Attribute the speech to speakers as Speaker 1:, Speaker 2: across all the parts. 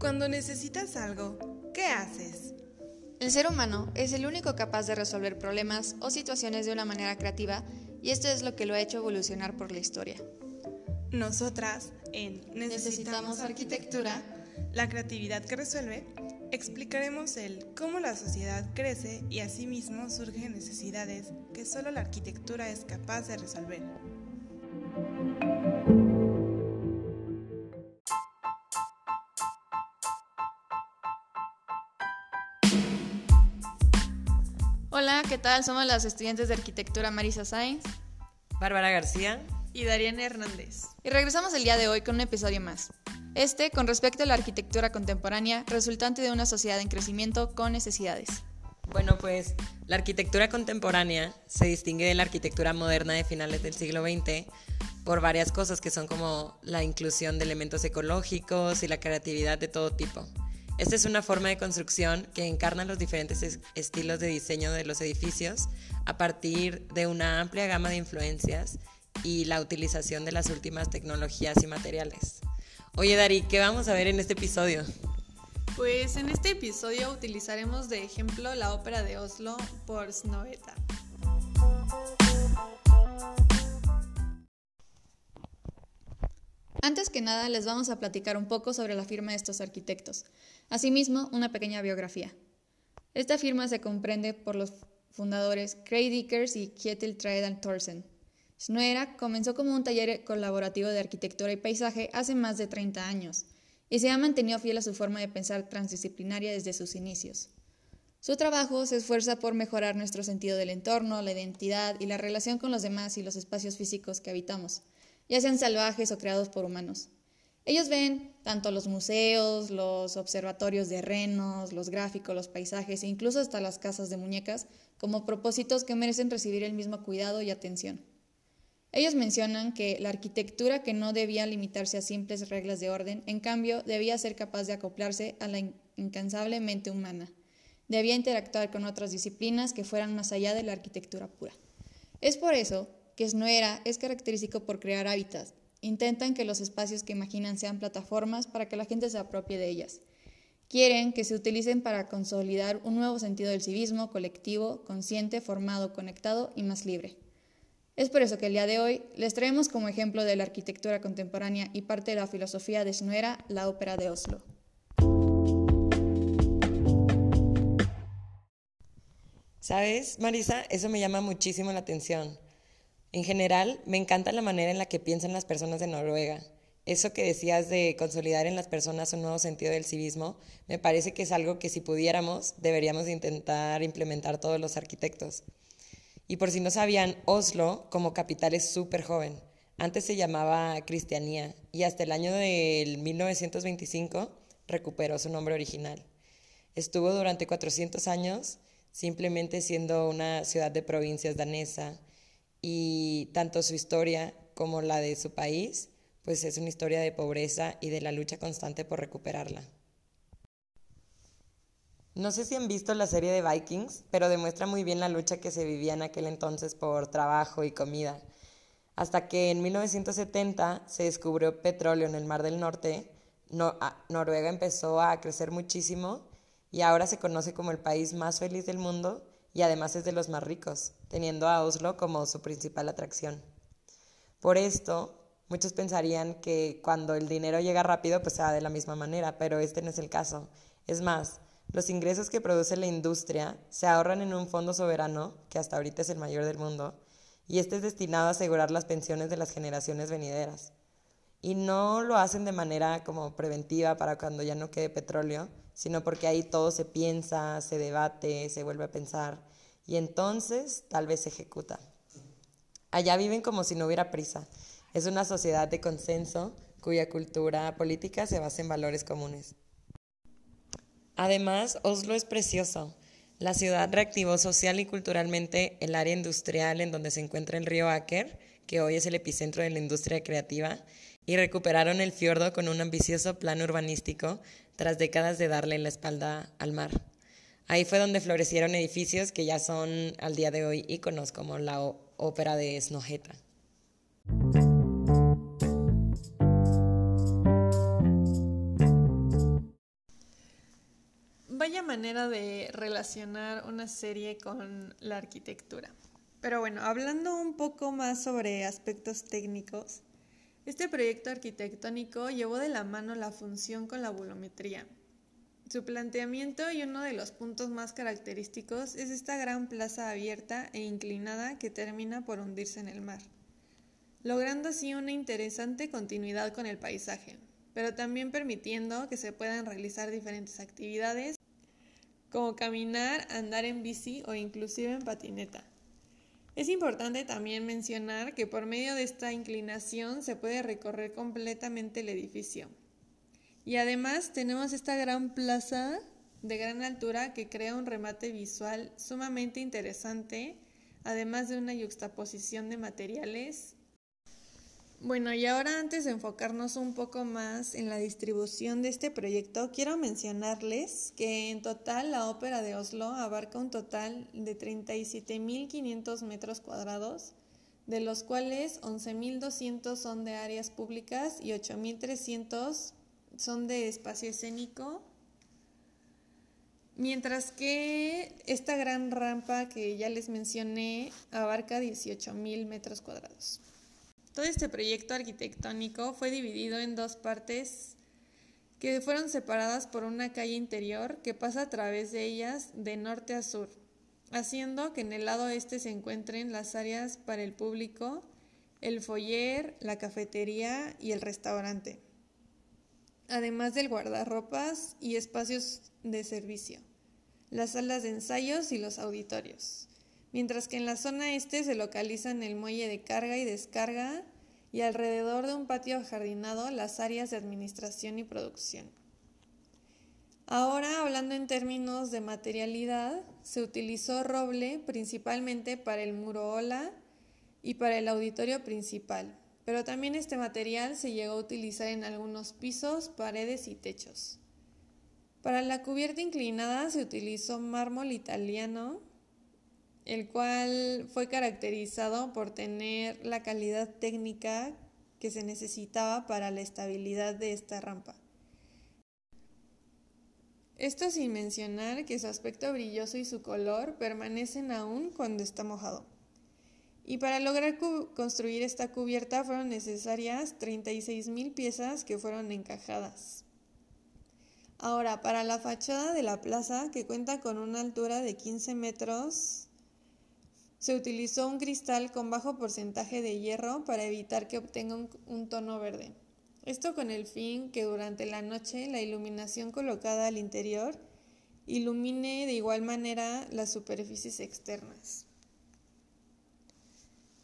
Speaker 1: Cuando necesitas algo, ¿qué haces?
Speaker 2: El ser humano es el único capaz de resolver problemas o situaciones de una manera creativa y esto es lo que lo ha hecho evolucionar por la historia.
Speaker 1: Nosotras, en
Speaker 2: Necesitamos arquitectura,
Speaker 1: la creatividad que resuelve, explicaremos el cómo la sociedad crece y asimismo surgen necesidades que solo la arquitectura es capaz de resolver.
Speaker 2: Hola, ¿qué tal? Somos las estudiantes de arquitectura Marisa Sainz
Speaker 3: Bárbara García.
Speaker 1: Y Dariana Hernández.
Speaker 2: y regresamos el día de hoy con un episodio más. Este con respecto a la arquitectura contemporánea resultante de una sociedad en crecimiento con necesidades.
Speaker 3: Bueno, pues la arquitectura contemporánea se distingue de la arquitectura moderna de finales del siglo XX por varias cosas que son como la inclusión de elementos ecológicos y la creatividad de todo tipo. Esta es una forma de construcción que encarna los diferentes es- estilos de diseño de los edificios a partir de una amplia gama de influencias y la utilización de las últimas tecnologías y materiales. Oye, Dari, ¿qué vamos a ver en este episodio?
Speaker 4: Pues en este episodio utilizaremos de ejemplo la ópera de Oslo por Snoeta.
Speaker 2: Antes que nada, les vamos a platicar un poco sobre la firma de estos arquitectos. Asimismo, una pequeña biografía. Esta firma se comprende por los fundadores Craig Dickers y Kjetil Traedan Thorsen. Snoera comenzó como un taller colaborativo de arquitectura y paisaje hace más de 30 años y se ha mantenido fiel a su forma de pensar transdisciplinaria desde sus inicios. Su trabajo se esfuerza por mejorar nuestro sentido del entorno, la identidad y la relación con los demás y los espacios físicos que habitamos, ya sean salvajes o creados por humanos. Ellos ven tanto los museos, los observatorios de renos, los gráficos, los paisajes e incluso hasta las casas de muñecas como propósitos que merecen recibir el mismo cuidado y atención. Ellos mencionan que la arquitectura que no debía limitarse a simples reglas de orden, en cambio, debía ser capaz de acoplarse a la in- incansablemente humana. Debía interactuar con otras disciplinas que fueran más allá de la arquitectura pura. Es por eso que Snoera es característico por crear hábitats. Intentan que los espacios que imaginan sean plataformas para que la gente se apropie de ellas. Quieren que se utilicen para consolidar un nuevo sentido del civismo colectivo, consciente, formado, conectado y más libre. Es por eso que el día de hoy les traemos como ejemplo de la arquitectura contemporánea y parte de la filosofía de Snoera la ópera de Oslo.
Speaker 3: ¿Sabes, Marisa? Eso me llama muchísimo la atención. En general, me encanta la manera en la que piensan las personas de Noruega. Eso que decías de consolidar en las personas un nuevo sentido del civismo, me parece que es algo que si pudiéramos, deberíamos de intentar implementar todos los arquitectos. Y por si no sabían, Oslo como capital es súper joven. Antes se llamaba Cristianía y hasta el año del 1925 recuperó su nombre original. Estuvo durante 400 años simplemente siendo una ciudad de provincias danesa y tanto su historia como la de su país, pues es una historia de pobreza y de la lucha constante por recuperarla. No sé si han visto la serie de Vikings, pero demuestra muy bien la lucha que se vivía en aquel entonces por trabajo y comida. Hasta que en 1970 se descubrió petróleo en el Mar del Norte, no, a- Noruega empezó a crecer muchísimo y ahora se conoce como el país más feliz del mundo y además es de los más ricos, teniendo a Oslo como su principal atracción. Por esto, muchos pensarían que cuando el dinero llega rápido, pues se va de la misma manera, pero este no es el caso. Es más, los ingresos que produce la industria se ahorran en un fondo soberano, que hasta ahorita es el mayor del mundo, y este es destinado a asegurar las pensiones de las generaciones venideras. Y no lo hacen de manera como preventiva para cuando ya no quede petróleo, sino porque ahí todo se piensa, se debate, se vuelve a pensar, y entonces tal vez se ejecuta. Allá viven como si no hubiera prisa. Es una sociedad de consenso cuya cultura política se basa en valores comunes. Además, Oslo es precioso. La ciudad reactivó social y culturalmente el área industrial en donde se encuentra el río Aker, que hoy es el epicentro de la industria creativa, y recuperaron el fiordo con un ambicioso plan urbanístico tras décadas de darle la espalda al mar. Ahí fue donde florecieron edificios que ya son al día de hoy íconos como la ópera de Snøhetta.
Speaker 4: extraña manera de relacionar una serie con la arquitectura. Pero bueno, hablando un poco más sobre aspectos técnicos, este proyecto arquitectónico llevó de la mano la función con la volumetría. Su planteamiento y uno de los puntos más característicos es esta gran plaza abierta e inclinada que termina por hundirse en el mar, logrando así una interesante continuidad con el paisaje, pero también permitiendo que se puedan realizar diferentes actividades como caminar, andar en bici o inclusive en patineta. Es importante también mencionar que por medio de esta inclinación se puede recorrer completamente el edificio. Y además tenemos esta gran plaza de gran altura que crea un remate visual sumamente interesante, además de una yuxtaposición de materiales bueno, y ahora antes de enfocarnos un poco más en la distribución de este proyecto, quiero mencionarles que en total la ópera de Oslo abarca un total de 37.500 metros cuadrados, de los cuales 11.200 son de áreas públicas y 8.300 son de espacio escénico, mientras que esta gran rampa que ya les mencioné abarca 18.000 metros cuadrados. Todo este proyecto arquitectónico fue dividido en dos partes que fueron separadas por una calle interior que pasa a través de ellas de norte a sur, haciendo que en el lado este se encuentren las áreas para el público, el foyer, la cafetería y el restaurante, además del guardarropas y espacios de servicio, las salas de ensayos y los auditorios mientras que en la zona este se localizan el muelle de carga y descarga y alrededor de un patio ajardinado las áreas de administración y producción. Ahora, hablando en términos de materialidad, se utilizó roble principalmente para el muro ola y para el auditorio principal, pero también este material se llegó a utilizar en algunos pisos, paredes y techos. Para la cubierta inclinada se utilizó mármol italiano, el cual fue caracterizado por tener la calidad técnica que se necesitaba para la estabilidad de esta rampa. Esto sin mencionar que su aspecto brilloso y su color permanecen aún cuando está mojado. Y para lograr construir esta cubierta fueron necesarias 36.000 piezas que fueron encajadas. Ahora, para la fachada de la plaza, que cuenta con una altura de 15 metros, se utilizó un cristal con bajo porcentaje de hierro para evitar que obtenga un, tono verde. Esto con el fin que durante la noche la iluminación colocada al interior ilumine de igual manera las superficies externas.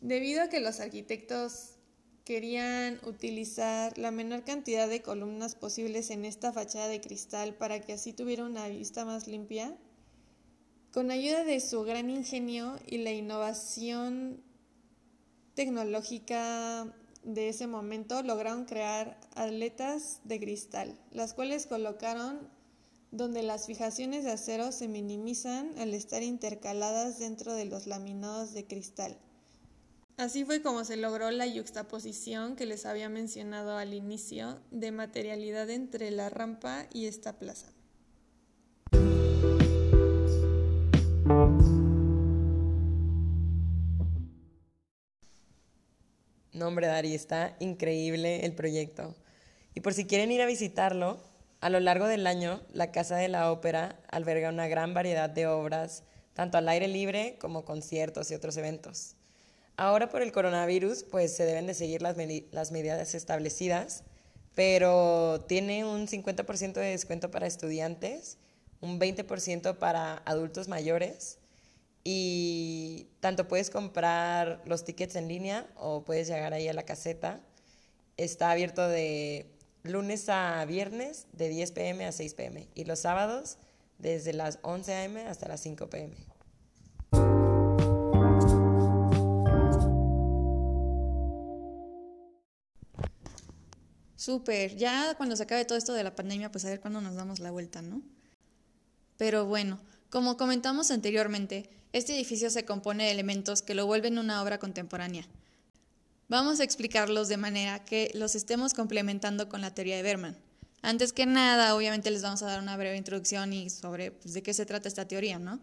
Speaker 4: Debido a que los arquitectos querían utilizar la menor cantidad de columnas posibles en esta fachada de cristal para que así tuviera una vista más limpia, con ayuda de su gran ingenio y la innovación tecnológica de ese momento, lograron crear aletas de cristal, las cuales colocaron donde las fijaciones de acero se minimizan al estar intercaladas dentro de los laminados de cristal. Así fue como se logró la yuxtaposición que les había mencionado al inicio de materialidad entre la rampa y esta plaza.
Speaker 3: No, hombre, Dari, está increíble el proyecto. Y por si quieren ir a visitarlo, a lo largo del año, la Casa de la Ópera alberga una gran variedad de obras, tanto al aire libre como conciertos y otros eventos. Ahora por el coronavirus, pues se deben de seguir las, las medidas establecidas, pero tiene un 50% de descuento para estudiantes, un 20% para adultos mayores y tanto puedes comprar los tickets en línea o puedes llegar ahí a la caseta. Está abierto de lunes a viernes de 10 pm a 6 pm y los sábados desde las 11 am hasta las 5 pm.
Speaker 2: Súper, ya cuando se acabe todo esto de la pandemia, pues a ver cuándo nos damos la vuelta, ¿no? Pero bueno, como comentamos anteriormente, este edificio se compone de elementos que lo vuelven una obra contemporánea. Vamos a explicarlos de manera que los estemos complementando con la teoría de Berman. Antes que nada, obviamente les vamos a dar una breve introducción y sobre pues, de qué se trata esta teoría, ¿no?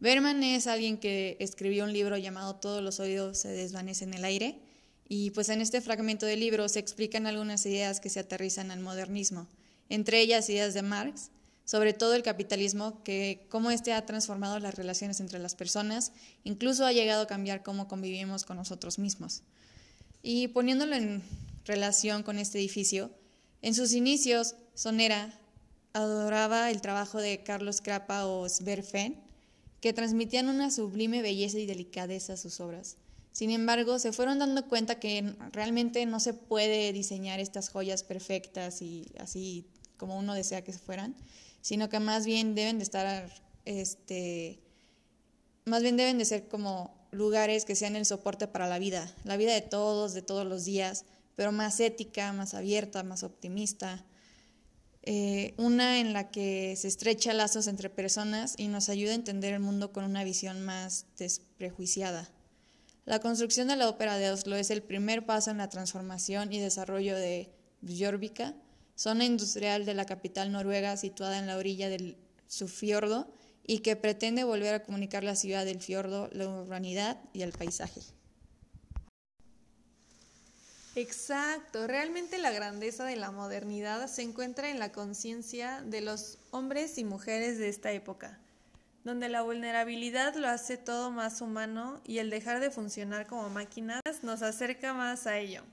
Speaker 2: Berman es alguien que escribió un libro llamado Todos los oídos se desvanecen en el aire y pues en este fragmento del libro se explican algunas ideas que se aterrizan al modernismo, entre ellas ideas de Marx, sobre todo el capitalismo, que cómo éste ha transformado las relaciones entre las personas, incluso ha llegado a cambiar cómo convivimos con nosotros mismos. Y poniéndolo en relación con este edificio, en sus inicios, Sonera adoraba el trabajo de Carlos Crapa o Sverfen, que transmitían una sublime belleza y delicadeza a sus obras. Sin embargo, se fueron dando cuenta que realmente no se puede diseñar estas joyas perfectas y así como uno desea que se fueran, sino que más bien deben de estar, este, más bien deben de ser como lugares que sean el soporte para la vida, la vida de todos, de todos los días, pero más ética, más abierta, más optimista. Eh, una en la que se estrecha lazos entre personas y nos ayuda a entender el mundo con una visión más desprejuiciada. La construcción de la ópera de Oslo es el primer paso en la transformación y desarrollo de Björvika, zona industrial de la capital noruega situada en la orilla del subfiordo y que pretende volver a comunicar la ciudad del fiordo, la urbanidad y el paisaje.
Speaker 4: Exacto, realmente la grandeza de la modernidad se encuentra en la conciencia de los hombres y mujeres de esta época, donde la vulnerabilidad lo hace todo más humano y el dejar de funcionar como máquinas nos acerca más a ello.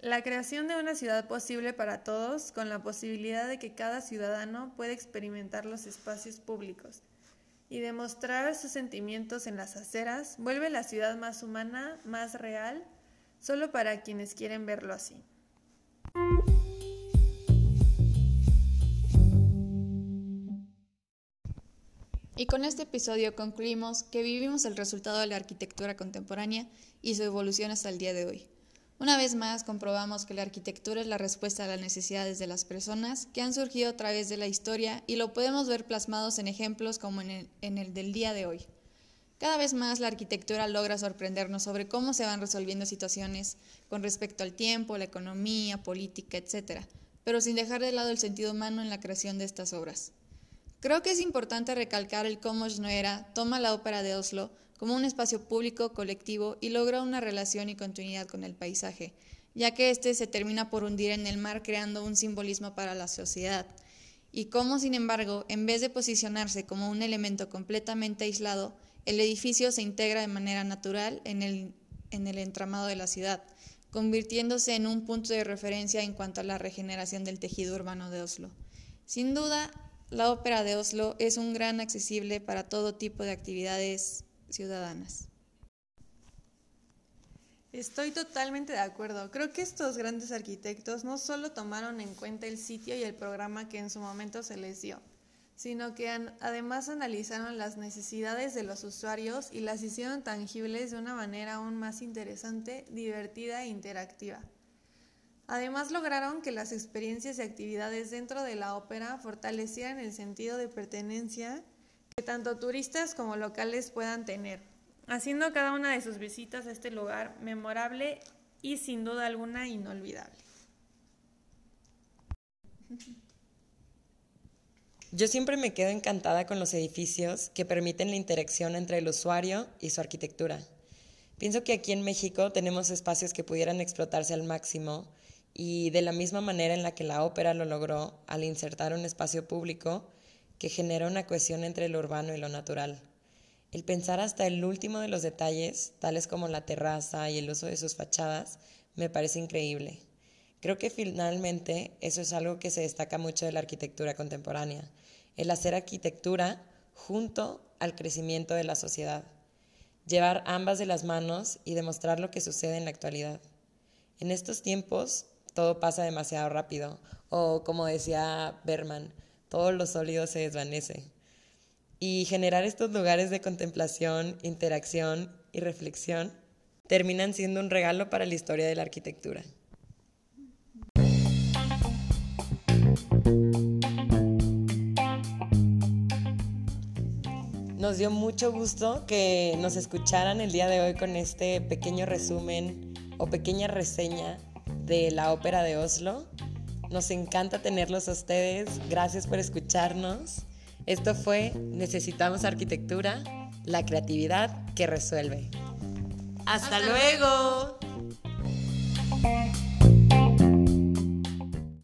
Speaker 4: La creación de una ciudad posible para todos, con la posibilidad de que cada ciudadano pueda experimentar los espacios públicos y demostrar sus sentimientos en las aceras, vuelve la ciudad más humana, más real, solo para quienes quieren verlo así.
Speaker 2: Y con este episodio concluimos que vivimos el resultado de la arquitectura contemporánea y su evolución hasta el día de hoy. Una vez más, comprobamos que la arquitectura es la respuesta a las necesidades de las personas que han surgido a través de la historia y lo podemos ver plasmados en ejemplos como en el, del día de hoy. Cada vez más la arquitectura logra sorprendernos sobre cómo se van resolviendo situaciones con respecto al tiempo, la economía, política, etc., pero sin dejar de lado el sentido humano en la creación de estas obras. Creo que es importante recalcar el cómo Schnoera toma la ópera de Oslo como un espacio público, colectivo y logra una relación y continuidad con el paisaje, ya que éste se termina por hundir en el mar creando un simbolismo para la sociedad, y cómo, sin embargo, en vez de posicionarse como un elemento completamente aislado, el edificio se integra de manera natural en el, en el entramado de la ciudad, convirtiéndose en un punto de referencia en cuanto a la regeneración del tejido urbano de Oslo. Sin duda, la ópera de Oslo es un gran accesible para todo tipo de actividades ciudadanas.
Speaker 4: Estoy totalmente de acuerdo. Creo que estos grandes arquitectos no solo tomaron en cuenta el sitio y el programa que en su momento se les dio, sino que además analizaron las necesidades de los usuarios y las hicieron tangibles de una manera aún más interesante, divertida e interactiva. Además lograron que las experiencias y actividades dentro de la ópera fortalecieran el sentido de pertenencia que tanto turistas como locales puedan tener, haciendo cada una de sus visitas a este lugar memorable y sin duda alguna inolvidable.
Speaker 3: Yo siempre me quedo encantada con los edificios que permiten la interacción entre el usuario y su arquitectura. Pienso que aquí en México tenemos espacios que pudieran explotarse al máximo y de la misma manera en la que la ópera lo logró al insertar un espacio público, que genera una cohesión entre lo urbano y lo natural. El pensar hasta el último de los detalles, tales como la terraza y el uso de sus fachadas, me parece increíble. Creo que finalmente eso es algo que se destaca mucho de la arquitectura contemporánea, el hacer arquitectura junto al crecimiento de la sociedad, llevar ambas de las manos y demostrar lo que sucede en la actualidad. En estos tiempos todo pasa demasiado rápido, o como decía Berman, todo lo sólido se desvanece. Y generar estos lugares de contemplación, interacción y reflexión terminan siendo un regalo para la historia de la arquitectura. Nos dio mucho gusto que nos escucharan el día de hoy con este pequeño resumen o pequeña reseña de la ópera de Oslo Nos encanta tenerlos a ustedes. Gracias por escucharnos. Esto fue Necesitamos Arquitectura, la creatividad que resuelve. Hasta, luego.